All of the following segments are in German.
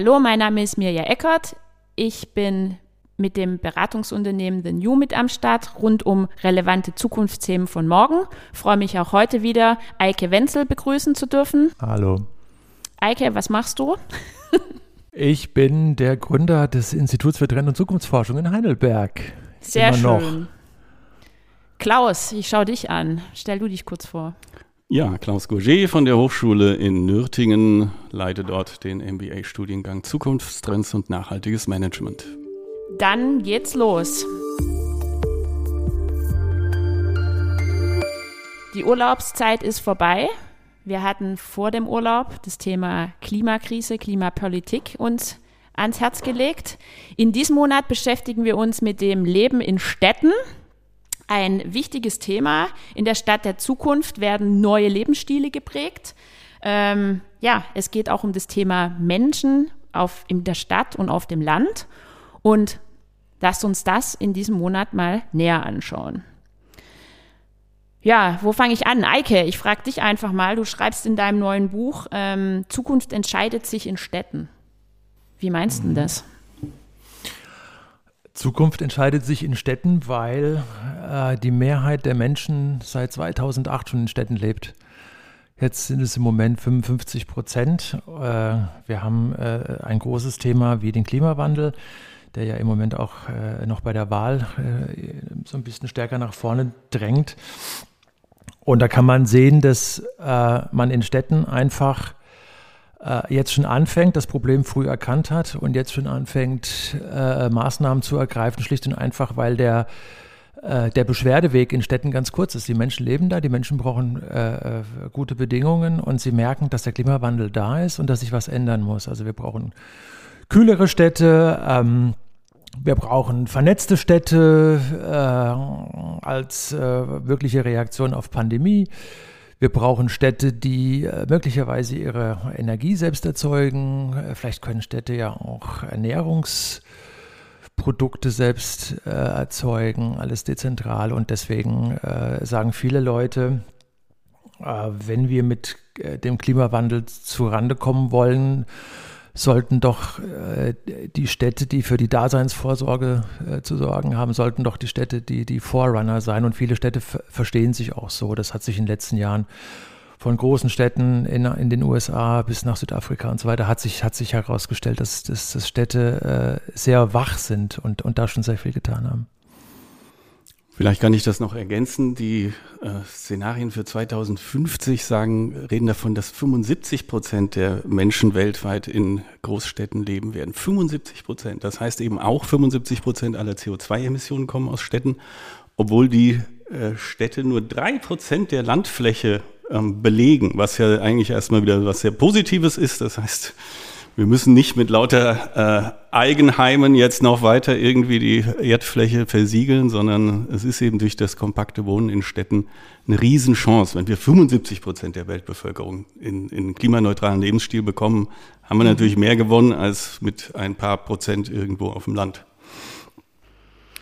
Hallo, mein Name ist Mirja Eckert. Ich bin mit dem Beratungsunternehmen The New mit am Start rund um relevante Zukunftsthemen von morgen. freue mich auch heute wieder, Eike Wenzel begrüßen zu dürfen. Hallo. Eike, was machst du? ich bin der Gründer des Instituts für Trend- und Zukunftsforschung in Heidelberg. Sehr Immer schön. Noch. Klaus, ich schaue dich an. Stell du dich kurz vor. Ja, Klaus Gourget von der Hochschule in Nürtingen leite dort den MBA-Studiengang Zukunftstrends und nachhaltiges Management. Dann geht's los. Die Urlaubszeit ist vorbei. Wir hatten vor dem Urlaub das Thema Klimakrise, Klimapolitik uns ans Herz gelegt. In diesem Monat beschäftigen wir uns mit dem Leben in Städten. Ein wichtiges Thema. In der Stadt der Zukunft werden neue Lebensstile geprägt. Ähm, ja, es geht auch um das Thema Menschen auf, in der Stadt und auf dem Land. Und lasst uns das in diesem Monat mal näher anschauen. Ja, wo fange ich an? Eike, ich frage dich einfach mal. Du schreibst in deinem neuen Buch, ähm, Zukunft entscheidet sich in Städten. Wie meinst du das? Zukunft entscheidet sich in Städten, weil äh, die Mehrheit der Menschen seit 2008 schon in Städten lebt. Jetzt sind es im Moment 55 Prozent. Äh, wir haben äh, ein großes Thema wie den Klimawandel der ja im Moment auch äh, noch bei der Wahl äh, so ein bisschen stärker nach vorne drängt. Und da kann man sehen, dass äh, man in Städten einfach jetzt schon anfängt, das Problem früh erkannt hat und jetzt schon anfängt, äh, Maßnahmen zu ergreifen, schlicht und einfach, weil der äh, der Beschwerdeweg in Städten ganz kurz ist. Die Menschen leben da, die Menschen brauchen äh, gute Bedingungen und sie merken, dass der Klimawandel da ist und dass sich was ändern muss. Also wir brauchen kühlere Städte. Ähm, wir brauchen vernetzte Städte äh, als äh, wirkliche Reaktion auf Pandemie. Wir brauchen Städte, die äh, möglicherweise ihre Energie selbst erzeugen. Äh, vielleicht können Städte ja auch Ernährungsprodukte selbst äh, erzeugen, alles dezentral. Und deswegen äh, sagen viele Leute, wenn wir mit dem Klimawandel zurande kommen wollen, sollten doch äh, die Städte, die für die Daseinsvorsorge äh, zu sorgen haben, sollten doch die Städte, die die Vorrunner sein. Und viele Städte verstehen sich auch so. Das hat sich in den letzten Jahren von großen Städten in, in den USA bis nach Südafrika und so weiter, hat sich, hat sich herausgestellt, dass, dass, dass Städte äh, sehr wach sind und, und da schon sehr viel getan haben. Vielleicht kann ich das noch ergänzen. Die äh, Szenarien für 2050 sagen, reden davon, dass 75 Prozent der Menschen weltweit in Großstädten leben werden. 75 Prozent. Das heißt eben auch 75 Prozent aller CO2-Emissionen kommen aus Städten, obwohl die äh, Städte nur drei Prozent der Landfläche ähm, belegen, was ja eigentlich erstmal wieder was sehr Positives ist. Das heißt, wir müssen nicht mit lauter äh, Eigenheimen jetzt noch weiter irgendwie die Erdfläche versiegeln, sondern es ist eben durch das kompakte Wohnen in Städten eine Riesenchance. Wenn wir 75 Prozent der Weltbevölkerung in, in klimaneutralen Lebensstil bekommen, haben wir mhm. natürlich mehr gewonnen als mit ein paar Prozent irgendwo auf dem Land.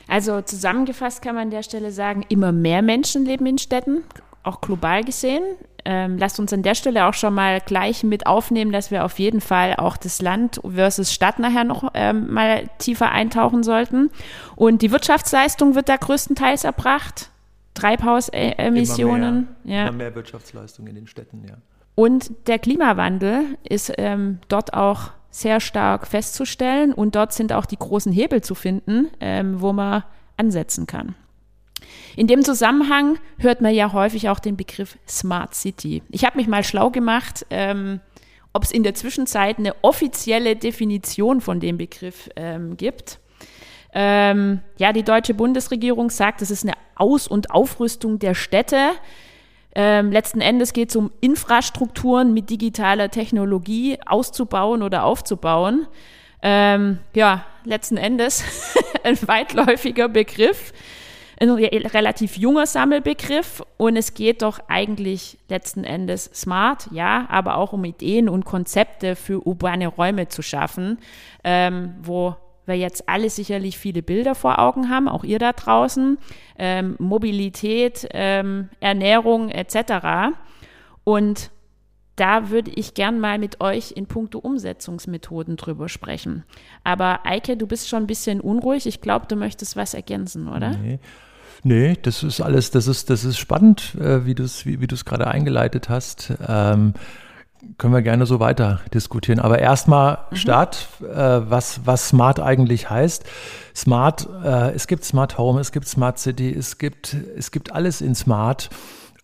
Also zusammengefasst kann man an der Stelle sagen, immer mehr Menschen leben in Städten, auch global gesehen ähm, lasst uns an der Stelle auch schon mal gleich mit aufnehmen, dass wir auf jeden Fall auch das Land versus Stadt nachher noch ähm, mal tiefer eintauchen sollten. Und die Wirtschaftsleistung wird da größtenteils erbracht. Treibhausemissionen. Immer mehr, ja. immer mehr Wirtschaftsleistung in den Städten, ja. Und der Klimawandel ist ähm, dort auch sehr stark festzustellen und dort sind auch die großen Hebel zu finden, ähm, wo man ansetzen kann. In dem Zusammenhang hört man ja häufig auch den Begriff Smart City. Ich habe mich mal schlau gemacht, ähm, ob es in der Zwischenzeit eine offizielle Definition von dem Begriff ähm, gibt. Ähm, ja, die deutsche Bundesregierung sagt, es ist eine Aus- und Aufrüstung der Städte. Ähm, letzten Endes geht es um Infrastrukturen mit digitaler Technologie auszubauen oder aufzubauen. Ähm, ja, letzten Endes ein weitläufiger Begriff ein relativ junger Sammelbegriff und es geht doch eigentlich letzten Endes smart, ja, aber auch um Ideen und Konzepte für urbane Räume zu schaffen, ähm, wo wir jetzt alle sicherlich viele Bilder vor Augen haben, auch ihr da draußen, ähm, Mobilität, ähm, Ernährung etc. Und da würde ich gern mal mit euch in puncto Umsetzungsmethoden drüber sprechen. Aber Eike, du bist schon ein bisschen unruhig. Ich glaube, du möchtest was ergänzen, oder? Nee. Nee, das ist alles, das ist, das ist spannend, äh, wie du es wie, wie gerade eingeleitet hast. Ähm, können wir gerne so weiter diskutieren. Aber erstmal mhm. Start, äh, was, was Smart eigentlich heißt. Smart, äh, es gibt Smart Home, es gibt Smart City, es gibt, es gibt alles in Smart.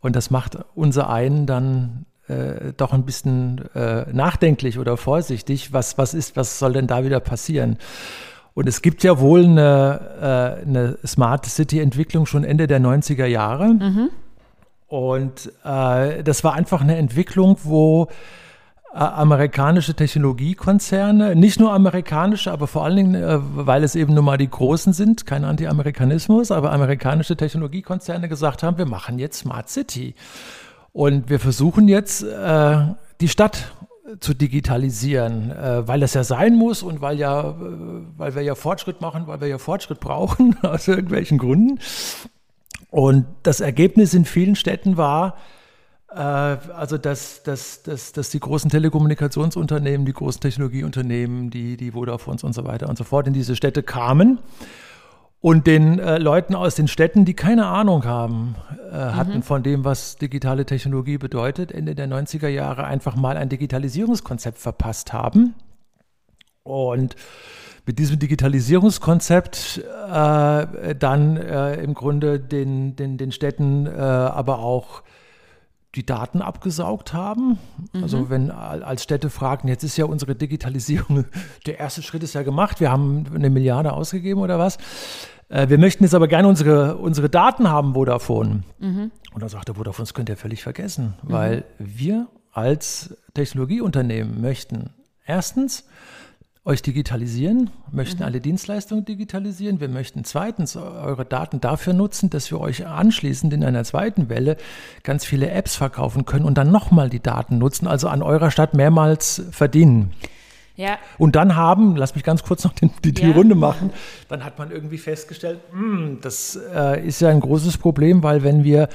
Und das macht unser einen dann äh, doch ein bisschen äh, nachdenklich oder vorsichtig. Was, was ist, was soll denn da wieder passieren? Und es gibt ja wohl eine, äh, eine Smart City-Entwicklung schon Ende der 90er Jahre. Mhm. Und äh, das war einfach eine Entwicklung, wo äh, amerikanische Technologiekonzerne, nicht nur amerikanische, aber vor allen Dingen, äh, weil es eben nun mal die Großen sind, kein Anti-Amerikanismus, aber amerikanische Technologiekonzerne gesagt haben, wir machen jetzt Smart City. Und wir versuchen jetzt, die Stadt zu digitalisieren, äh, weil das ja sein muss und weil ja, äh, weil wir ja Fortschritt machen, weil wir ja Fortschritt brauchen aus irgendwelchen Gründen. Und das Ergebnis in vielen Städten war, äh, also dass, dass, dass, dass die großen Telekommunikationsunternehmen, die großen Technologieunternehmen, die, die Vodafones und so weiter und so fort in diese Städte kamen und den äh, Leuten aus den Städten, die keine Ahnung haben, äh, hatten mhm. von dem, was digitale Technologie bedeutet, Ende der 90er Jahre einfach mal ein Digitalisierungskonzept verpasst haben. Und mit diesem Digitalisierungskonzept äh, dann äh, im Grunde den, den, den Städten äh, aber auch die Daten abgesaugt haben. Mhm. Also wenn als Städte fragten, jetzt ist ja unsere Digitalisierung, der erste Schritt ist ja gemacht, wir haben eine Milliarde ausgegeben oder was. Äh, wir möchten jetzt aber gerne unsere, unsere Daten haben, Vodafone. Mhm. Und da sagte Vodafone, das könnt ihr völlig vergessen, mhm. weil wir als Technologieunternehmen möchten erstens euch digitalisieren, möchten mhm. alle Dienstleistungen digitalisieren. Wir möchten zweitens eure Daten dafür nutzen, dass wir euch anschließend in einer zweiten Welle ganz viele Apps verkaufen können und dann nochmal die Daten nutzen, also an eurer Stadt mehrmals verdienen. Ja. Und dann haben, lass mich ganz kurz noch den, die, die ja. Runde machen, dann hat man irgendwie festgestellt, mh, hm, das äh, ist ja ein großes Problem, weil wenn wir,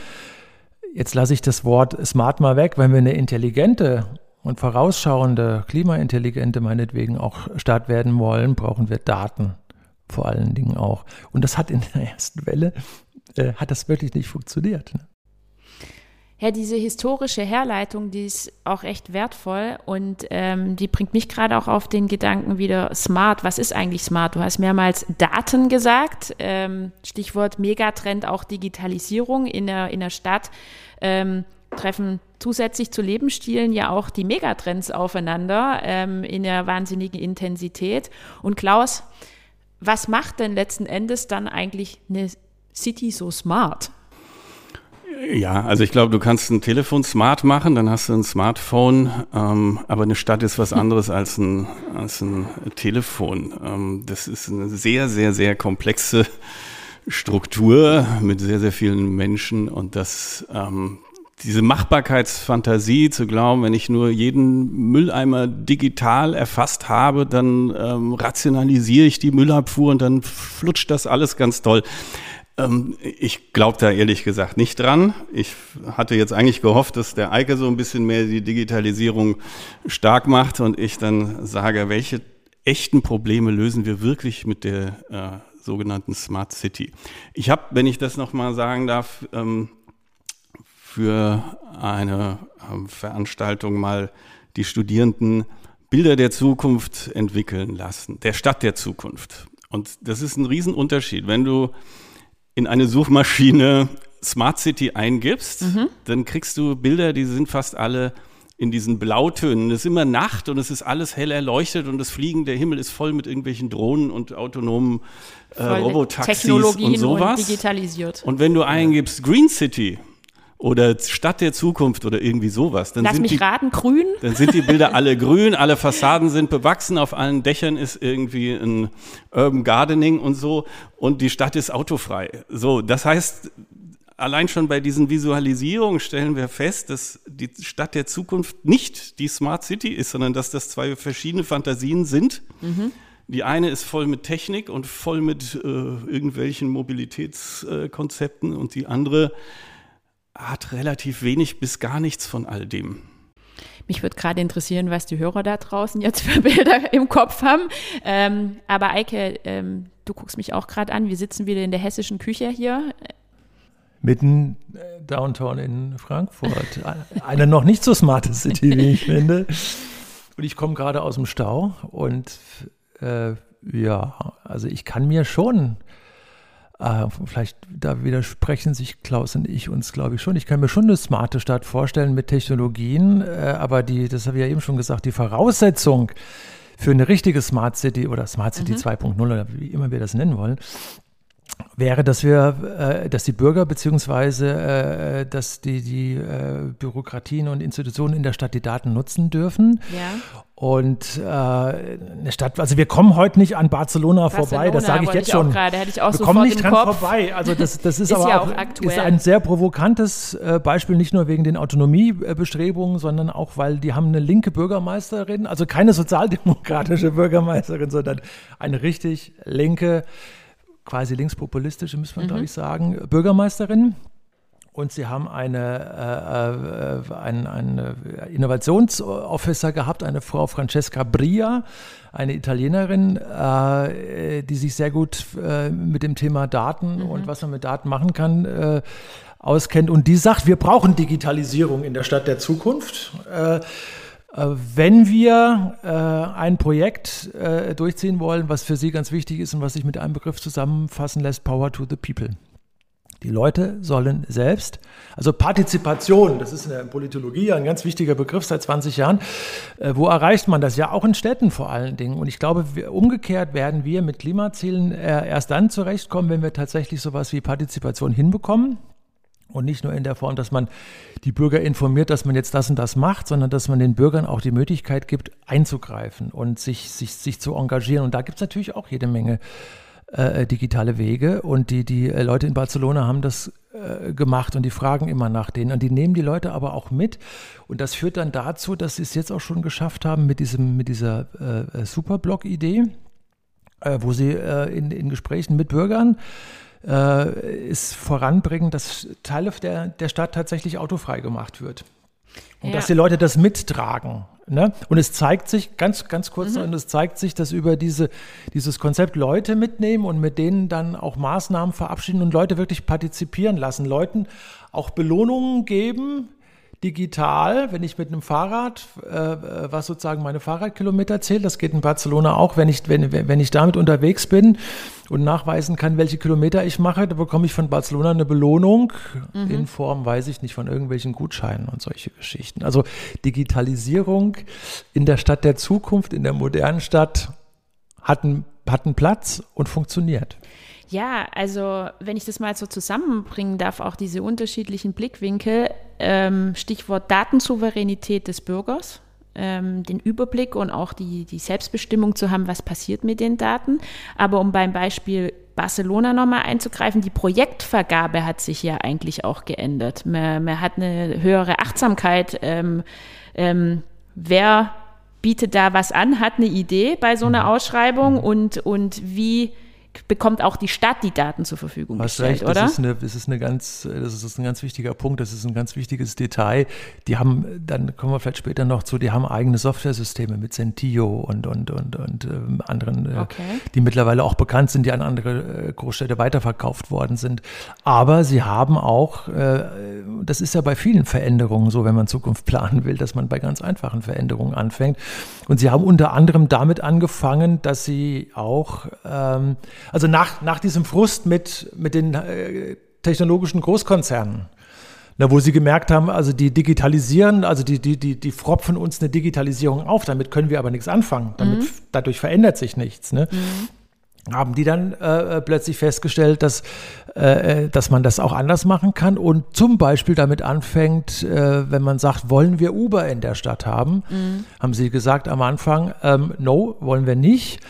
jetzt lasse ich das Wort smart mal weg, wenn wir eine intelligente und vorausschauende, klimaintelligente meinetwegen auch Stadt werden wollen, brauchen wir Daten vor allen Dingen auch. Und das hat in der ersten Welle, äh, hat das wirklich nicht funktioniert. Ne? Ja, diese historische Herleitung, die ist auch echt wertvoll und ähm, die bringt mich gerade auch auf den Gedanken wieder smart. Was ist eigentlich smart? Du hast mehrmals Daten gesagt, ähm, Stichwort Megatrend, auch Digitalisierung in der, in der Stadt. Ähm, treffen zusätzlich zu Lebensstilen ja auch die Megatrends aufeinander ähm, in der wahnsinnigen Intensität. Und Klaus, was macht denn letzten Endes dann eigentlich eine City so smart? Ja, also ich glaube, du kannst ein Telefon smart machen, dann hast du ein Smartphone, ähm, aber eine Stadt ist was anderes als ein, als ein Telefon. Ähm, das ist eine sehr, sehr, sehr komplexe Struktur mit sehr, sehr vielen Menschen und das, ähm, diese Machbarkeitsfantasie zu glauben, wenn ich nur jeden Mülleimer digital erfasst habe, dann ähm, rationalisiere ich die Müllabfuhr und dann flutscht das alles ganz toll. Ähm, ich glaube da ehrlich gesagt nicht dran. Ich hatte jetzt eigentlich gehofft, dass der Eike so ein bisschen mehr die Digitalisierung stark macht und ich dann sage, welche echten Probleme lösen wir wirklich mit der äh, sogenannten Smart City. Ich habe, wenn ich das nochmal sagen darf, ähm, für eine ähm, Veranstaltung mal die Studierenden Bilder der Zukunft entwickeln lassen, der Stadt der Zukunft. Und das ist ein Riesenunterschied. Wenn du in eine Suchmaschine Smart City eingibst, mhm. dann kriegst du Bilder, die sind fast alle in diesen Blautönen. Es ist immer Nacht und es ist alles hell erleuchtet und das Fliegen, der Himmel ist voll mit irgendwelchen Drohnen und autonomen äh, Robotaxis und sowas. Und digitalisiert. Und wenn du eingibst Green City, oder Stadt der Zukunft oder irgendwie sowas. Dann Lass sind mich die, raten, grün? Dann sind die Bilder alle grün, alle Fassaden sind bewachsen, auf allen Dächern ist irgendwie ein Urban Gardening und so und die Stadt ist autofrei. So, das heißt, allein schon bei diesen Visualisierungen stellen wir fest, dass die Stadt der Zukunft nicht die Smart City ist, sondern dass das zwei verschiedene Fantasien sind. Mhm. Die eine ist voll mit Technik und voll mit äh, irgendwelchen Mobilitätskonzepten äh, und die andere hat relativ wenig bis gar nichts von all dem. Mich würde gerade interessieren, was die Hörer da draußen jetzt für Bilder im Kopf haben. Ähm, aber Eike, ähm, du guckst mich auch gerade an. Wir sitzen wieder in der hessischen Küche hier. Mitten äh, downtown in Frankfurt. Eine noch nicht so smarte City, wie ich finde. Und ich komme gerade aus dem Stau und äh, ja, also ich kann mir schon äh, vielleicht da widersprechen sich Klaus und ich uns, glaube ich, schon. Ich kann mir schon eine smarte Stadt vorstellen mit Technologien, äh, aber die, das habe ich ja eben schon gesagt, die Voraussetzung für eine richtige Smart City oder Smart City mhm. 2.0 oder wie immer wir das nennen wollen, wäre, dass wir, äh, dass die Bürger beziehungsweise äh, dass die, die äh, Bürokratien und Institutionen in der Stadt die Daten nutzen dürfen. Ja. Und äh, eine Stadt, also wir kommen heute nicht an Barcelona, Barcelona vorbei, das sage ich jetzt ich schon. Grade, ich auch wir kommen nicht dran Kopf. vorbei. Also das, das ist, ist aber ja auch, aktuell. ist ein sehr provokantes äh, Beispiel, nicht nur wegen den Autonomiebestrebungen, sondern auch, weil die haben eine linke Bürgermeisterin, also keine sozialdemokratische Bürgermeisterin, sondern eine richtig linke quasi linkspopulistische, müssen wir mhm. glaube ich sagen, Bürgermeisterin. Und sie haben eine, äh, äh, einen, einen Innovationsofficer gehabt, eine Frau Francesca Bria, eine Italienerin, äh, die sich sehr gut äh, mit dem Thema Daten mhm. und was man mit Daten machen kann, äh, auskennt. Und die sagt, wir brauchen Digitalisierung in der Stadt der Zukunft. Äh, äh, wenn wir ein Projekt durchziehen wollen, was für Sie ganz wichtig ist und was sich mit einem Begriff zusammenfassen lässt, Power to the People. Die Leute sollen selbst, also Partizipation, das ist in der Politologie ein ganz wichtiger Begriff seit 20 Jahren. Äh, wo erreicht man das? Ja, auch in Städten vor allen Dingen. Und ich glaube, umgekehrt werden wir mit Klimazielen äh, erst dann zurechtkommen, wenn wir tatsächlich sowas wie Partizipation hinbekommen. Und nicht nur in der Form, dass man die Bürger informiert, dass man jetzt das und das macht, sondern dass man den Bürgern auch die Möglichkeit gibt, einzugreifen und sich, sich, sich zu engagieren. Und da gibt es natürlich auch jede Menge äh, digitale Wege. Und die, die äh, Leute in Barcelona haben das äh, gemacht und die fragen immer nach denen. Und die nehmen die Leute aber auch mit. Und das führt dann dazu, dass sie es jetzt auch schon geschafft haben mit, diesem, mit dieser äh, Superblog-Idee, äh, wo sie in, in Gesprächen mit Bürgern äh, ist voranbringen, dass Teile der, der Stadt tatsächlich autofrei gemacht wird. Und ja. dass die Leute das mittragen. Ne? Und es zeigt sich, ganz, ganz kurz, mhm. und es zeigt sich, dass über diese, dieses Konzept Leute mitnehmen und mit denen dann auch Maßnahmen verabschieden und Leute wirklich partizipieren lassen, Leuten auch Belohnungen geben, digital, wenn ich mit einem Fahrrad, äh, was sozusagen meine Fahrradkilometer zählt, das geht in Barcelona auch, wenn ich, wenn, wenn ich damit unterwegs bin und nachweisen kann, welche Kilometer ich mache, da bekomme ich von Barcelona eine Belohnung mhm. in Form, weiß ich nicht, von irgendwelchen Gutscheinen und solche Geschichten. Also Digitalisierung in der Stadt der Zukunft, in der modernen Stadt hat einen, hat einen Platz und funktioniert. Ja, also wenn ich das mal so zusammenbringen darf, auch diese unterschiedlichen Blickwinkel, ähm, Stichwort Datensouveränität des Bürgers, ähm, den Überblick und auch die, die Selbstbestimmung zu haben, was passiert mit den Daten. Aber um beim Beispiel Barcelona nochmal einzugreifen, die Projektvergabe hat sich ja eigentlich auch geändert. Man, man hat eine höhere Achtsamkeit. Ähm, ähm, wer bietet da was an, hat eine Idee bei so einer mhm. Ausschreibung und, und wie bekommt auch die Stadt die Daten zur Verfügung Hast gestellt, recht, oder? Das ist, eine, das, ist eine ganz, das ist ein ganz wichtiger Punkt, das ist ein ganz wichtiges Detail. Die haben, dann kommen wir vielleicht später noch zu, die haben eigene Softwaresysteme mit Sentio und, und, und, und ähm, anderen, äh, okay. die mittlerweile auch bekannt sind, die an andere äh, Großstädte weiterverkauft worden sind. Aber sie haben auch, äh, das ist ja bei vielen Veränderungen so, wenn man Zukunft planen will, dass man bei ganz einfachen Veränderungen anfängt. Und sie haben unter anderem damit angefangen, dass sie auch ähm, also nach, nach diesem Frust mit, mit den äh, technologischen Großkonzernen, na, wo sie gemerkt haben, also die digitalisieren, also die, die, die, die fropfen uns eine Digitalisierung auf, damit können wir aber nichts anfangen. Damit, mhm. Dadurch verändert sich nichts. Ne? Mhm. Haben die dann äh, plötzlich festgestellt, dass, äh, äh, dass man das auch anders machen kann und zum Beispiel damit anfängt, äh, wenn man sagt, wollen wir Uber in der Stadt haben, mhm. haben sie gesagt am Anfang, ähm, no, wollen wir nicht.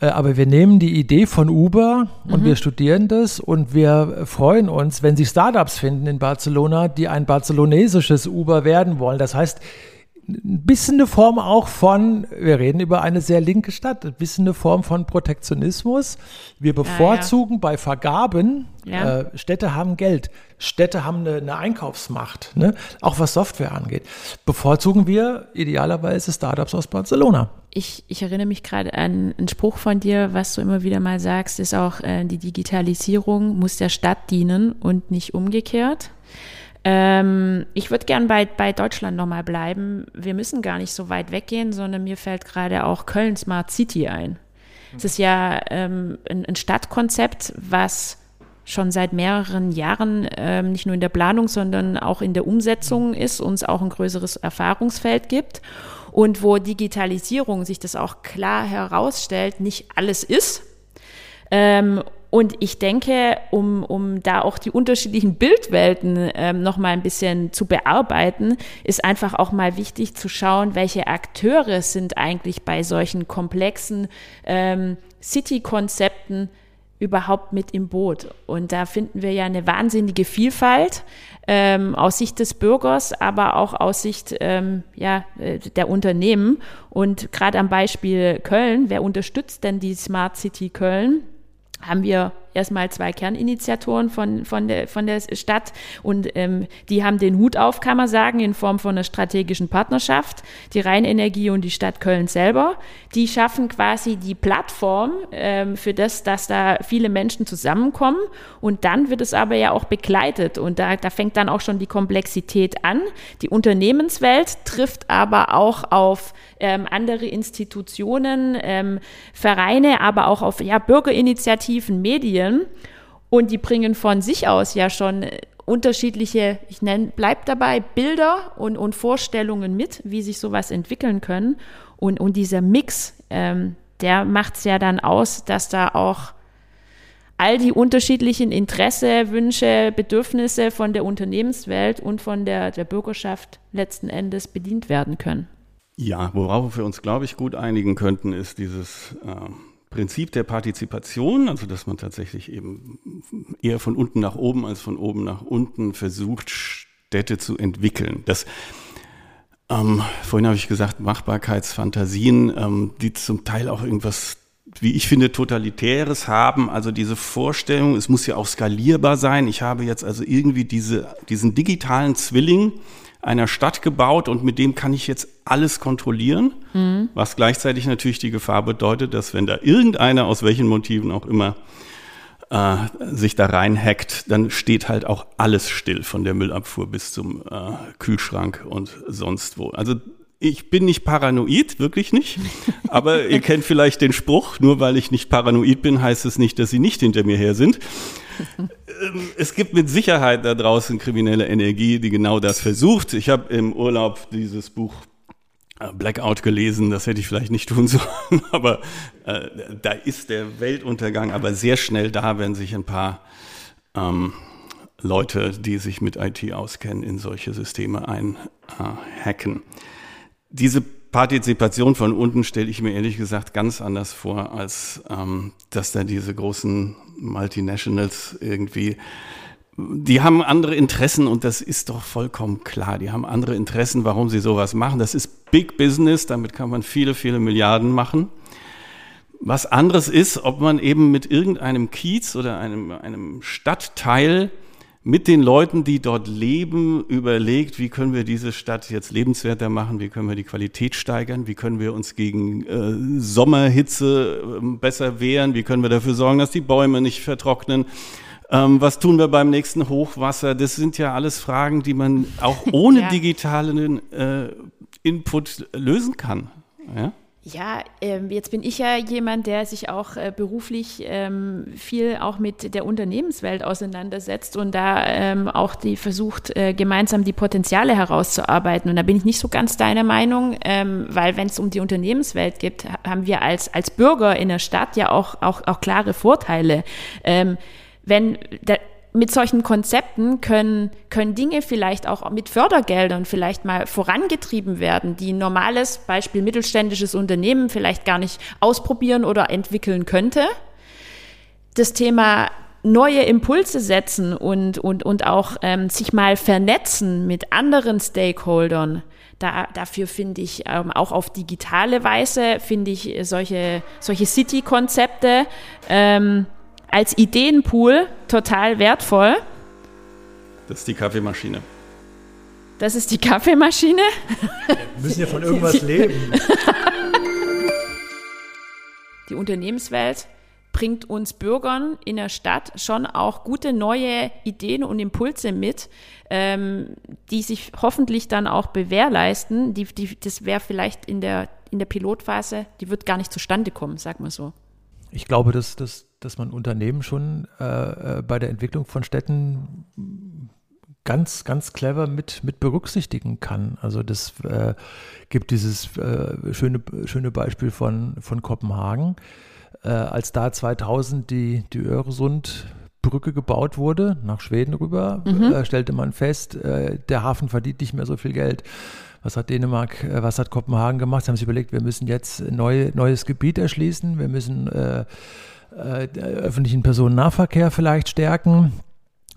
Äh, aber wir nehmen die Idee von Uber und mhm. wir studieren das und wir freuen uns, wenn sich Startups finden in Barcelona, die ein barcelonesisches Uber werden wollen. Das heißt, ein bisschen eine Form auch von, wir reden über eine sehr linke Stadt, ein bisschen eine Form von Protektionismus. Wir bevorzugen ja, ja. bei Vergaben, ja. äh, Städte haben Geld, Städte haben eine, eine Einkaufsmacht, ne? auch was Software angeht. Bevorzugen wir idealerweise Startups aus Barcelona. Ich, ich erinnere mich gerade an einen Spruch von dir, was du immer wieder mal sagst, ist auch, äh, die Digitalisierung muss der Stadt dienen und nicht umgekehrt. Ähm, ich würde gern bei, bei Deutschland nochmal bleiben. Wir müssen gar nicht so weit weggehen, sondern mir fällt gerade auch Köln Smart City ein. Es ist ja ähm, ein, ein, Stadtkonzept, was schon seit mehreren Jahren ähm, nicht nur in der Planung, sondern auch in der Umsetzung ist, uns auch ein größeres Erfahrungsfeld gibt und wo Digitalisierung sich das auch klar herausstellt, nicht alles ist. Ähm, und ich denke, um, um da auch die unterschiedlichen Bildwelten ähm, noch mal ein bisschen zu bearbeiten, ist einfach auch mal wichtig zu schauen, welche Akteure sind eigentlich bei solchen komplexen ähm, City-Konzepten überhaupt mit im Boot. Und da finden wir ja eine wahnsinnige Vielfalt ähm, aus Sicht des Bürgers, aber auch aus Sicht ähm, ja, äh, der Unternehmen. Und gerade am Beispiel Köln, wer unterstützt denn die Smart City Köln? Haben wir erstmal zwei Kerninitiatoren von, von, der, von der Stadt und ähm, die haben den Hut auf, kann man sagen, in Form von einer strategischen Partnerschaft, die Rheinenergie und die Stadt Köln selber. Die schaffen quasi die Plattform ähm, für das, dass da viele Menschen zusammenkommen und dann wird es aber ja auch begleitet und da, da fängt dann auch schon die Komplexität an. Die Unternehmenswelt trifft aber auch auf ähm, andere Institutionen, ähm, Vereine, aber auch auf ja, Bürgerinitiativen, Medien Medien und die bringen von sich aus ja schon unterschiedliche, ich nenne, bleibt dabei, Bilder und, und Vorstellungen mit, wie sich sowas entwickeln können. Und, und dieser Mix, ähm, der macht es ja dann aus, dass da auch all die unterschiedlichen Interesse, Wünsche, Bedürfnisse von der Unternehmenswelt und von der, der Bürgerschaft letzten Endes bedient werden können. Ja, worauf wir uns, glaube ich, gut einigen könnten, ist dieses äh, Prinzip der Partizipation, also dass man tatsächlich eben eher von unten nach oben als von oben nach unten versucht, Städte zu entwickeln. Das ähm, vorhin habe ich gesagt, Machbarkeitsfantasien, ähm, die zum Teil auch irgendwas, wie ich finde, totalitäres haben. Also diese Vorstellung, es muss ja auch skalierbar sein. Ich habe jetzt also irgendwie diese, diesen digitalen Zwilling, einer Stadt gebaut und mit dem kann ich jetzt alles kontrollieren, mhm. was gleichzeitig natürlich die Gefahr bedeutet, dass wenn da irgendeiner aus welchen Motiven auch immer äh, sich da reinhackt, dann steht halt auch alles still, von der Müllabfuhr bis zum äh, Kühlschrank und sonst wo. Also ich bin nicht paranoid, wirklich nicht. Aber ihr kennt vielleicht den Spruch, nur weil ich nicht paranoid bin, heißt es nicht, dass sie nicht hinter mir her sind. Ähm, es gibt mit Sicherheit da draußen kriminelle Energie, die genau das versucht. Ich habe im Urlaub dieses Buch äh, Blackout gelesen, das hätte ich vielleicht nicht tun sollen, aber äh, da ist der Weltuntergang aber sehr schnell da, wenn sich ein paar ähm, Leute, die sich mit IT auskennen, in solche Systeme einhacken. Äh, Diese Partizipation von unten stelle ich mir ehrlich gesagt ganz anders vor, als ähm, dass da diese großen Multinationals irgendwie, die haben andere Interessen und das ist doch vollkommen klar. Die haben andere Interessen, warum sie sowas machen. Das ist Big Business, damit kann man viele, viele Milliarden machen. Was anderes ist, ob man eben mit irgendeinem Kiez oder einem, einem Stadtteil mit den Leuten, die dort leben, überlegt, wie können wir diese Stadt jetzt lebenswerter machen, wie können wir die Qualität steigern, wie können wir uns gegen äh, Sommerhitze äh, besser wehren, wie können wir dafür sorgen, dass die Bäume nicht vertrocknen. Ähm, was tun wir beim nächsten Hochwasser? Das sind ja alles Fragen, die man auch ohne ja. digitalen äh, Input lösen kann. Ja? Ja, ähm, jetzt bin ich ja jemand, der sich auch äh, beruflich ähm, viel auch mit der Unternehmenswelt auseinandersetzt und da ähm, auch die versucht, äh, gemeinsam die Potenziale herauszuarbeiten. Und da bin ich nicht so ganz deiner Meinung, weil wenn es um die Unternehmenswelt geht, haben wir als, als Bürger in der Stadt ja auch, auch, auch klare Vorteile. Wenn mit solchen Konzepten können, können Dinge vielleicht auch mit Fördergeldern vielleicht mal vorangetrieben werden, die ein normales, Beispiel mittelständisches Unternehmen vielleicht gar nicht ausprobieren oder entwickeln könnte. Das Thema neue Impulse setzen und, und, und auch ähm, sich mal vernetzen mit anderen Stakeholdern, Da, dafür finde ich ähm, auch auf digitale Weise, finde ich solche, solche City-Konzepte ähm, als Ideenpool total wertvoll. Das ist die Kaffeemaschine. Das ist die Kaffeemaschine. Wir müssen ja von irgendwas leben. Die Unternehmenswelt bringt uns Bürgern in der Stadt schon auch gute neue Ideen und Impulse mit, ähm, die sich hoffentlich dann auch bewährleisten. Die, die, das wäre vielleicht in der, in der Pilotphase, die wird gar nicht zustande kommen, sag mal so. Ich glaube, dass, dass, dass man Unternehmen schon äh, äh bei der Entwicklung von Städten ganz, ganz clever mit, mit berücksichtigen kann. Also das äh, gibt dieses äh, schöne, schöne Beispiel von, von Kopenhagen. Äh, als da 2000 die, die Öresundbrücke gebaut wurde, nach Schweden rüber, mhm. Äh, stellte man fest, äh, der Hafen verdient nicht mehr so viel Geld. Was hat Dänemark, äh, was hat Kopenhagen gemacht? Sie haben sich überlegt, wir müssen jetzt neu, neues Gebiet erschließen, wir müssen öffentlichen Personennahverkehr vielleicht stärken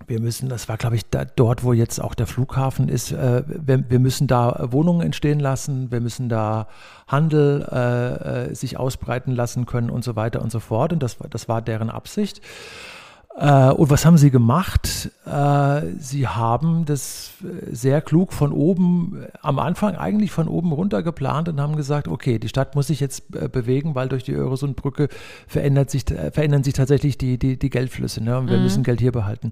wir müssen, das war glaube ich da, dort, wo jetzt auch der Flughafen ist, äh, wir, wir, müssen da Wohnungen entstehen lassen, wir müssen da Handel äh, äh, sich ausbreiten lassen können und so weiter und so fort. Und das, das war deren Absicht. Äh, und was haben sie gemacht? Äh, sie haben das sehr klug von oben, am Anfang eigentlich von oben runter geplant und haben gesagt, okay, die Stadt muss sich jetzt äh, bewegen, weil durch die Öresundbrücke verändert sich, verändern sich tatsächlich die, die, die Geldflüsse. Ne? Und wir mhm. müssen Geld hier behalten.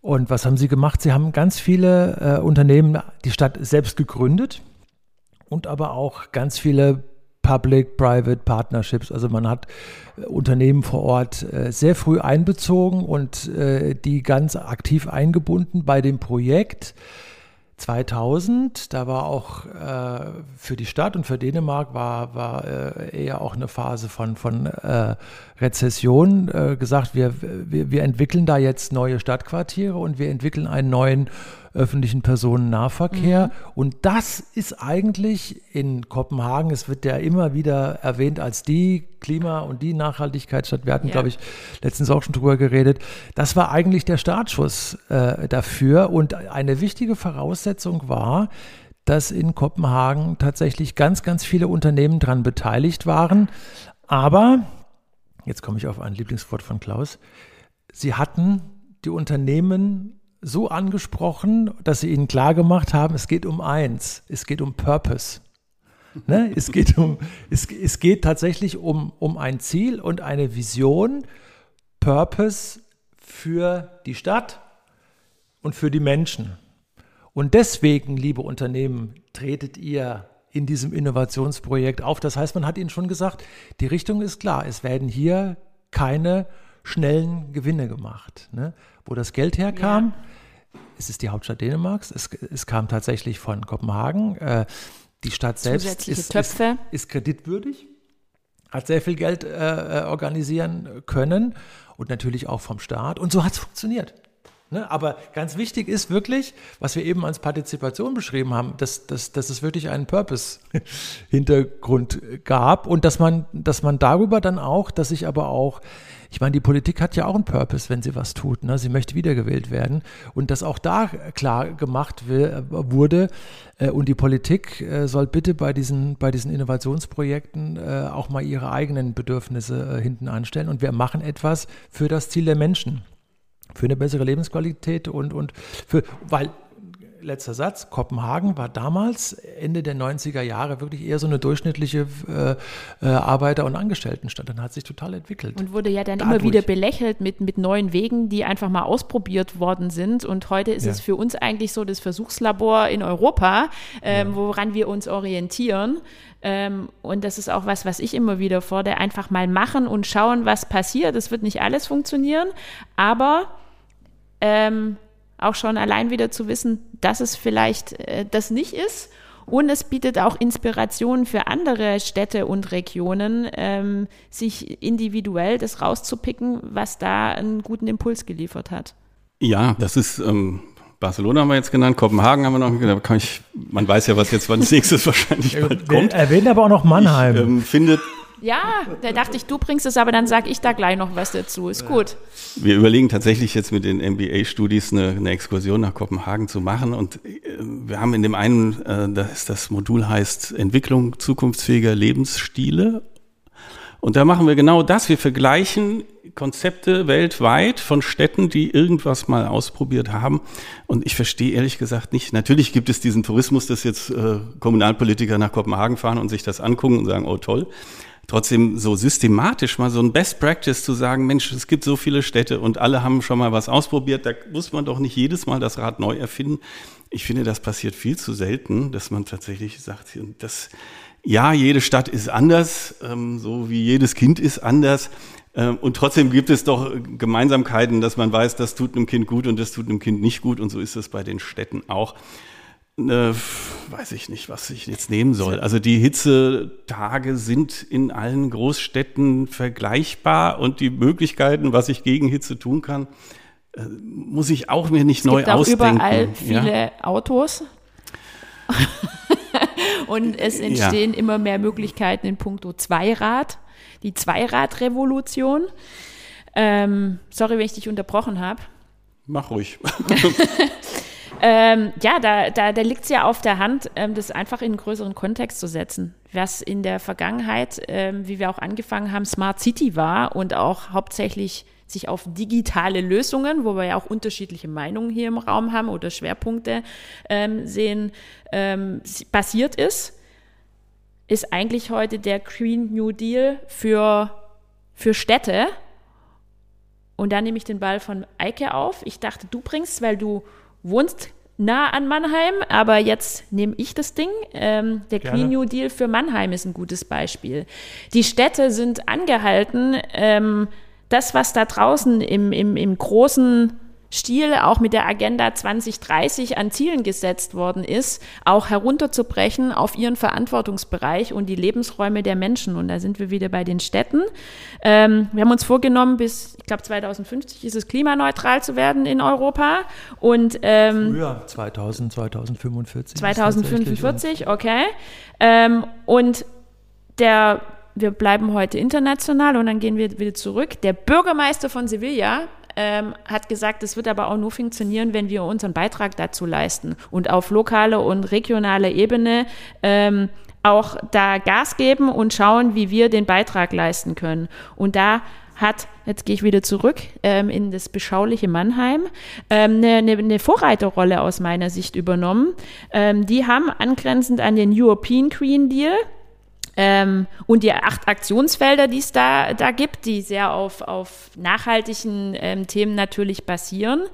Und was haben sie gemacht? Sie haben ganz viele äh, Unternehmen, die Stadt selbst gegründet und aber auch ganz viele Public-Private Partnerships. Also man hat äh, Unternehmen vor Ort äh, sehr früh einbezogen und äh, die ganz aktiv eingebunden bei dem Projekt. 2000, da war auch äh, für die Stadt und für Dänemark war, war äh, eher auch eine Phase von, von äh, Rezession gesagt, wir, wir, wir entwickeln da jetzt neue Stadtquartiere und wir entwickeln einen neuen öffentlichen Personennahverkehr. Mhm. Und das ist eigentlich in Kopenhagen, es wird ja immer wieder erwähnt als die Klima- und die Nachhaltigkeitsstadt. Wir hatten, ja. glaube ich, letztens auch schon drüber geredet. Das war eigentlich der Startschuss äh, dafür. Und eine wichtige Voraussetzung war, dass in Kopenhagen tatsächlich ganz, ganz viele Unternehmen daran beteiligt waren. Aber, jetzt komme ich auf ein Lieblingswort von Klaus, sie hatten die Unternehmen so angesprochen, dass sie ihnen klargemacht haben, es geht um eins, es geht um Purpose. Ne? Es, geht um, es, es geht tatsächlich um, um ein Ziel und eine Vision, Purpose für die Stadt und für die Menschen. Und deswegen, liebe Unternehmen, tretet ihr in diesem Innovationsprojekt auf. Das heißt, man hat ihnen schon gesagt, die Richtung ist klar. Es werden hier keine schnellen Gewinne gemacht. Ne? Wo das Geld herkam, ja es ist die Hauptstadt Dänemarks. Es, es kam tatsächlich von Kopenhagen. Äh, die Stadt selbst ist, ist, ist, kreditwürdig, hat sehr viel Geld äh, äh, organisieren können und natürlich auch vom Staat. Und so hat es funktioniert. Ne? Aber ganz wichtig ist wirklich, was wir eben als Partizipation beschrieben haben, dass, dass, dass es wirklich einen Purpose-Hintergrund gab und dass man, dass man darüber dann auch, dass sich aber auch, ich meine, die Politik hat ja auch einen Purpose, wenn sie was tut. Ne? Sie möchte wiedergewählt werden und dass auch da klar gemacht wurde äh, und die Politik äh, soll bitte bei diesen, bei diesen Innovationsprojekten äh, auch mal ihre eigenen Bedürfnisse hinten anstellen und wir machen etwas für das Ziel der Menschen für eine bessere Lebensqualität und, und für, weil letzter Satz, Kopenhagen war damals, Ende der 90er Jahre, wirklich eher so eine durchschnittliche äh, äh, Arbeiter- und Angestelltenstadt. Dann hat sich total entwickelt. Und wurde ja dann Dadurch. immer wieder belächelt mit, mit neuen Wegen, die einfach mal ausprobiert worden sind. Und heute ist ja. es für uns eigentlich so das Versuchslabor in Europa, ähm, ja. woran wir uns orientieren. Ähm, und das ist auch was, was ich immer wieder fordere, einfach mal machen und schauen, was passiert. Es wird nicht alles funktionieren, aber ähm, auch schon allein wieder zu wissen, dass es vielleicht äh, das nicht ist. Und es bietet auch Inspirationen für andere Städte und Regionen, ähm, sich individuell das rauszupicken, was da einen guten Impuls geliefert hat. Ja, das ist ähm, Barcelona haben wir jetzt genannt, Kopenhagen haben wir noch genannt. Kann ich, man weiß ja, was jetzt als nächstes wahrscheinlich bald kommt. Erwähnt aber auch noch Mannheim. Ich ähm, finde Ja, da dachte ich, du bringst es, aber dann sage ich da gleich noch was dazu. Ist gut. Wir überlegen tatsächlich jetzt mit den MBA-Studis eine, eine, Exkursion nach Kopenhagen zu machen. Und äh, wir haben in dem einen, äh, das, das Modul heißt Entwicklung zukunftsfähiger Lebensstile. Und da machen wir genau das. Wir vergleichen Konzepte weltweit von Städten, die irgendwas mal ausprobiert haben. Und ich verstehe ehrlich gesagt nicht. Natürlich gibt es diesen Tourismus, dass jetzt äh, Kommunalpolitiker nach Kopenhagen fahren und sich das angucken und sagen, oh toll trotzdem so systematisch mal so ein Best Practice zu sagen, Mensch, es gibt so viele Städte und alle haben schon mal was ausprobiert, da muss man doch nicht jedes Mal das Rad neu erfinden. Ich finde, das passiert viel zu selten, dass man tatsächlich sagt, das, ja, jede Stadt ist anders, ähm, so wie jedes Kind ist anders. Ähm, und trotzdem gibt es doch Gemeinsamkeiten, dass man weiß, das tut einem Kind gut und das tut einem Kind nicht gut. Und so ist es bei den Städten auch äh, weiß ich nicht, was ich jetzt nehmen soll. Also die Hitzetage sind in allen Großstädten vergleichbar und die Möglichkeiten, was ich gegen Hitze tun kann, äh, muss ich auch mir nicht es neu gibt auch ausdenken. überall viele ja? Autos. und es entstehen ja. immer mehr Möglichkeiten in puncto Zweirad, die Zweiradrevolution. Ähm, sorry, wenn ich dich unterbrochen habe. Mach ruhig. Ähm, ja, da, da, da liegt es ja auf der Hand, ähm, das einfach in einen größeren Kontext zu setzen. Was in der Vergangenheit, ähm, wie wir auch angefangen haben, Smart City war und auch hauptsächlich sich auf digitale Lösungen, wo wir ja auch unterschiedliche Meinungen hier im Raum haben oder Schwerpunkte ähm, sehen, ähm, basiert ist, ist eigentlich heute der Green New Deal für, für Städte. Und da nehme ich den Ball von Eike auf. Ich dachte, du bringst, weil du wohnst nah an Mannheim, aber jetzt nehme ich das Ding. Ähm, der Gerne. Green New Deal für Mannheim ist ein gutes Beispiel. Die Städte sind angehalten, ähm, das, was da draußen im, im, im großen Stil auch mit der Agenda 2030 an Zielen gesetzt worden ist, auch herunterzubrechen auf ihren Verantwortungsbereich und die Lebensräume der Menschen. Und da sind wir wieder bei den Städten. Ähm, wir haben uns vorgenommen, bis, ich glaube, 2050 ist es klimaneutral zu werden in Europa. Und, ähm, Früher, 2000, 2045. 2045, okay. Ähm, und der wir bleiben heute international und dann gehen wir wieder zurück. Der Bürgermeister von Sevilla ähm, hat gesagt, es wird aber auch nur funktionieren, wenn wir unseren Beitrag dazu leisten und auf lokale und regionale Ebene ähm, auch da Gas geben und schauen, wie wir den Beitrag leisten können. Und da hat, jetzt gehe ich wieder zurück ähm, in das beschauliche Mannheim, ähm, eine, eine, eine, Vorreiterrolle aus meiner Sicht übernommen. Ähm, die haben angrenzend an den European Green Deal, ähm, und die acht Aktionsfelder, die es da, da gibt, die sehr auf, auf nachhaltigen ähm, Themen natürlich basieren,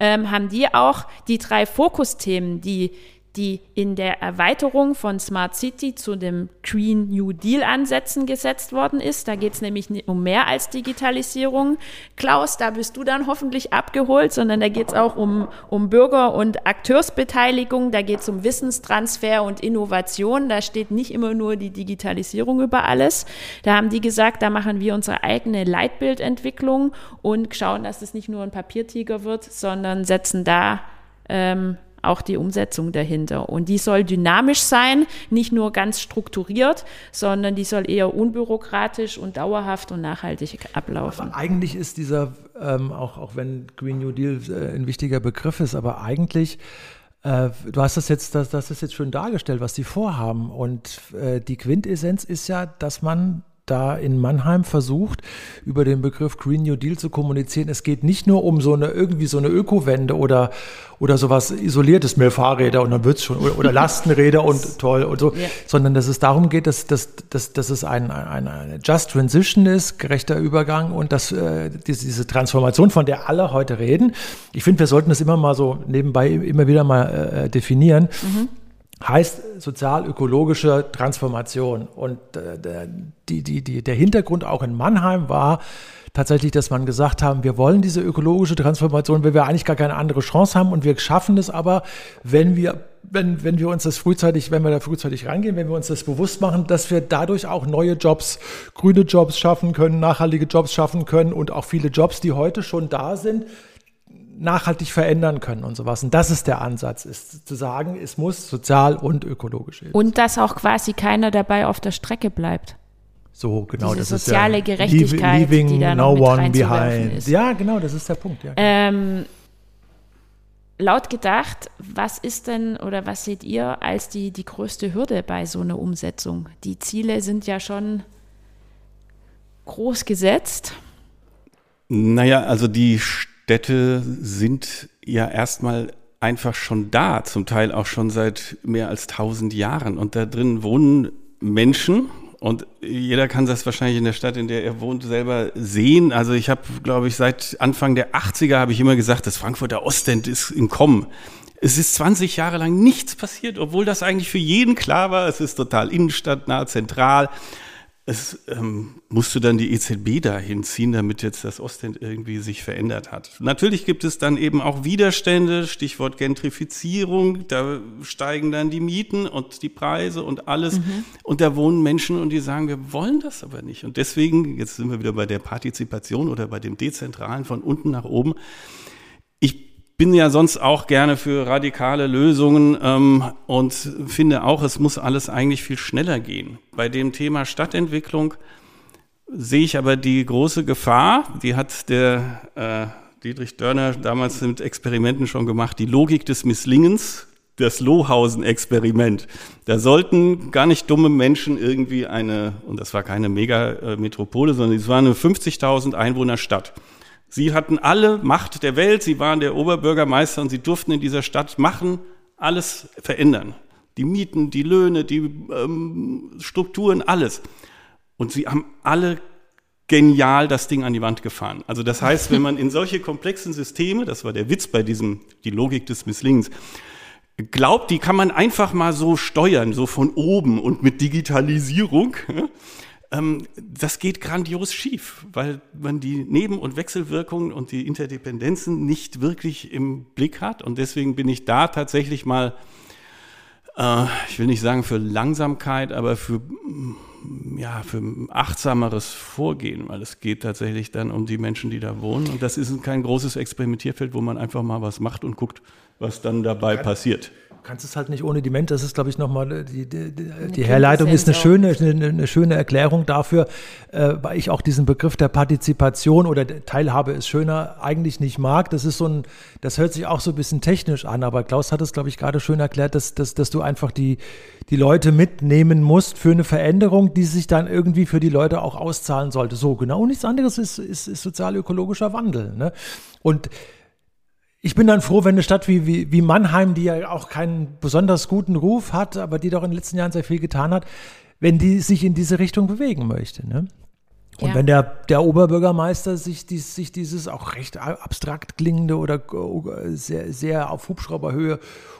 ähm, haben die auch die drei Fokusthemen, die die in der Erweiterung von Smart City zu dem Green New Deal Ansätzen gesetzt worden ist. Da geht es nämlich um mehr als Digitalisierung. Klaus, da bist du dann hoffentlich abgeholt, sondern da geht es auch um, um Bürger- und Akteursbeteiligung, da geht es um Wissenstransfer und Innovation. Da steht nicht immer nur die Digitalisierung über alles. Da haben die gesagt, da machen wir unsere eigene Leitbildentwicklung und schauen, dass es nicht nur ein Papiertiger wird, sondern setzen da ähm, auch die Umsetzung dahinter. Und die soll dynamisch sein, nicht nur ganz strukturiert, sondern die soll eher unbürokratisch und dauerhaft und nachhaltig ablaufen. Aber eigentlich ist dieser, ähm, auch, auch wenn Green New Deal äh, ein wichtiger Begriff ist, aber eigentlich äh, Du hast das jetzt, das, das ist jetzt schön dargestellt, was die vorhaben. Und äh, die Quintessenz ist ja, dass man da in Mannheim versucht, über den Begriff Green New Deal zu kommunizieren. Es geht nicht nur um so eine irgendwie so eine Ökowende oder oder sowas isoliertes, mehr Fahrräder und dann wird's schon oder, oder Lastenräder und toll und so, ja. sondern dass es darum geht, dass, dass, dass, dass es ein, ein, eine Just Transition ist, gerechter Übergang und dass äh, diese, diese Transformation, von der alle heute reden. Ich finde, wir sollten das immer mal so nebenbei immer wieder mal äh, definieren. Mhm heißt sozial-ökologische Transformation. Und äh, die, die, die, der Hintergrund auch in Mannheim war tatsächlich, dass man gesagt haben, wir wollen diese ökologische Transformation, weil wir eigentlich gar keine andere Chance haben und wir schaffen es aber, wenn wir wenn, wenn wir uns das frühzeitig, wenn wir da frühzeitig reingehen, wenn wir uns das bewusst machen, dass wir dadurch auch neue Jobs, grüne Jobs schaffen können, nachhaltige Jobs schaffen können und auch viele Jobs, die heute schon da sind, nachhaltig verändern können und sowas. Und das ist der Ansatz, ist zu sagen, es muss sozial und ökologisch sein. Und dass auch quasi keiner dabei auf der Strecke bleibt. So, genau. Diese das soziale ist ja Gerechtigkeit, leaving die da no noch mit one behind. ist. Ja, genau, das ist der Punkt. Ja. Ähm, laut gedacht, was ist denn oder was seht ihr als die, die größte Hürde bei so einer Umsetzung? Die Ziele sind ja schon groß gesetzt. Naja, also die Städte sind ja erstmal einfach schon da, zum Teil auch schon seit mehr als tausend Jahren. Und da drin wohnen Menschen. Und jeder kann das wahrscheinlich in der Stadt, in der er wohnt, selber sehen. Also ich habe, glaube ich, seit Anfang der 80er habe ich immer gesagt, das Frankfurter Ostend ist im Kommen. Es ist 20 Jahre lang nichts passiert, obwohl das eigentlich für jeden klar war. Es ist total innenstadtnah, zentral es ähm, musste dann die EZB da hinziehen, damit jetzt das Ostend irgendwie sich verändert hat. Natürlich gibt es dann eben auch Widerstände, Stichwort Gentrifizierung, da steigen dann die Mieten und die Preise und alles. Mhm. Und da wohnen Menschen und die sagen, wir wollen das aber nicht. Und deswegen, jetzt sind wir wieder bei der Partizipation oder bei dem Dezentralen von unten nach oben. Ich bin ja sonst auch gerne für radikale Lösungen ähm, und finde auch, es muss alles eigentlich viel schneller gehen. Bei dem Thema Stadtentwicklung sehe ich aber die große Gefahr, die hat der äh, Dietrich Dörner damals mit Experimenten schon gemacht, die Logik des Misslingens, das Lohausen-Experiment. Da sollten gar nicht dumme Menschen irgendwie eine, und das war keine Megametropole, sondern es war eine 50.000 Einwohner Stadt. Sie hatten alle Macht der Welt, sie waren der Oberbürgermeister und sie durften in dieser Stadt machen, alles verändern. Die Mieten, die Löhne, die ähm, Strukturen, alles. Und sie haben alle genial das Ding an die Wand gefahren. Also das heißt, wenn man in solche komplexen Systeme, das war der Witz bei diesem, die Logik des Misslingens, glaubt, die kann man einfach mal so steuern, so von oben und mit Digitalisierung, das geht grandios schief, weil man die Neben- und Wechselwirkungen und die Interdependenzen nicht wirklich im Blick hat. Und deswegen bin ich da tatsächlich mal, äh, ich will nicht sagen für Langsamkeit, aber für, mm, ja, für achtsameres Vorgehen, weil es geht tatsächlich dann um die Menschen, die da wohnen. Und das ist kein großes Experimentierfeld, wo man einfach mal was macht und guckt, was dann dabei passiert kannst es halt nicht ohne die Menschen. Das ist, glaube ich, nochmal die, die, die, die Herleitung ist eine schöne, eine, eine, schöne Erklärung dafür, äh, weil ich auch diesen Begriff der Partizipation oder der Teilhabe ist schöner eigentlich nicht mag. Das ist so ein, das hört sich auch so ein bisschen technisch an, aber Klaus hat es, glaube ich, gerade schön erklärt, dass, dass, dass du einfach die, die Leute mitnehmen musst für eine Veränderung, die sich dann irgendwie für die Leute auch auszahlen sollte. So, genau. Nichts anderes ist, ist, ist sozial-ökologischer Wandel. Ne? Und ich bin dann froh, wenn eine Stadt wie, wie, wie Mannheim, die ja auch keinen besonders guten Ruf hat, aber die doch in den letzten Jahren sehr viel getan hat, wenn die sich in diese Richtung bewegen möchte. Ne? Und ja. wenn der, der Oberbürgermeister sich, dies, sich dieses auch recht abstrakt klingende oder äh, sehr, sehr auf Hubschrauberhöhe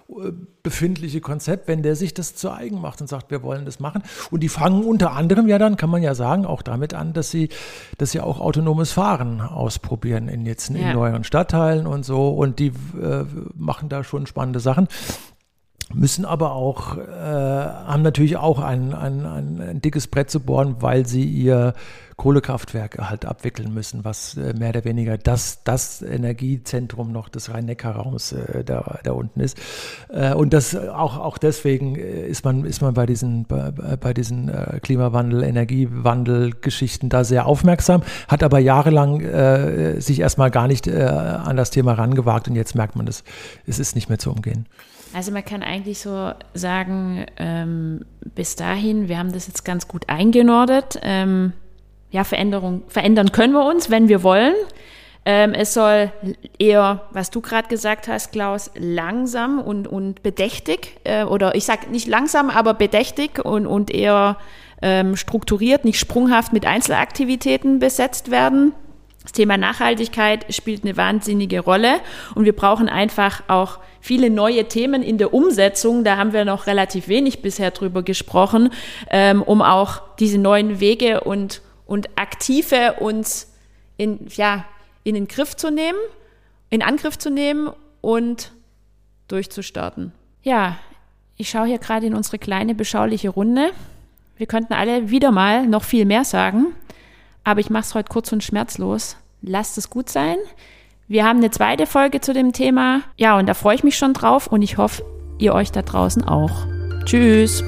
äh, befindliche Konzept, wenn der sich das zu eigen macht und sagt, wir wollen das machen. Und die fangen unter anderem ja dann, kann man ja sagen, auch damit an, dass sie, dass sie auch autonomes Fahren ausprobieren in jetzt in ja. neueren Stadtteilen und so. Und die äh, machen da schon spannende Sachen müssen aber auch, äh, haben natürlich auch ein, ein, ein, dickes Brett zu bohren, weil sie ihr Kohlekraftwerke halt abwickeln müssen, was äh, mehr oder weniger das, das Energiezentrum noch des Rhein-Neckar-Raums äh, da, da unten ist. Äh, und das auch, auch deswegen äh, ist man, ist man bei diesen, bei, bei diesen äh, Klimawandel, Energiewandel-Geschichten da sehr aufmerksam, hat aber jahrelang sich erstmal gar nicht an das Thema rangewagt und jetzt merkt man, es, es ist nicht mehr zu umgehen. Also man kann eigentlich so sagen, ähm, bis dahin, wir haben das jetzt ganz gut eingenordet. Ähm, ja, Veränderung, verändern können wir uns, wenn wir wollen. Ähm, es soll eher, was du gerade gesagt hast, Klaus, langsam und, und bedächtig, äh, oder ich sage nicht langsam, aber bedächtig und, und eher ähm, strukturiert, nicht sprunghaft mit Einzelaktivitäten besetzt werden. Das Thema Nachhaltigkeit spielt eine wahnsinnige Rolle und wir brauchen einfach auch viele neue Themen in der Umsetzung. Da haben wir noch relativ wenig bisher drüber gesprochen, ähm, um auch diese neuen Wege und und aktive uns in, ja, in den Griff zu nehmen, in Angriff zu nehmen und durchzustarten. Ja, ich schaue hier gerade in unsere kleine beschauliche Runde. Wir könnten alle wieder mal noch viel mehr sagen, aber ich mache es heute kurz und schmerzlos. Lasst es gut sein. Wir haben eine zweite Folge zu dem Thema. Ja, und da freue ich mich schon drauf und ich hoffe, ihr euch da draußen auch. Tschüss.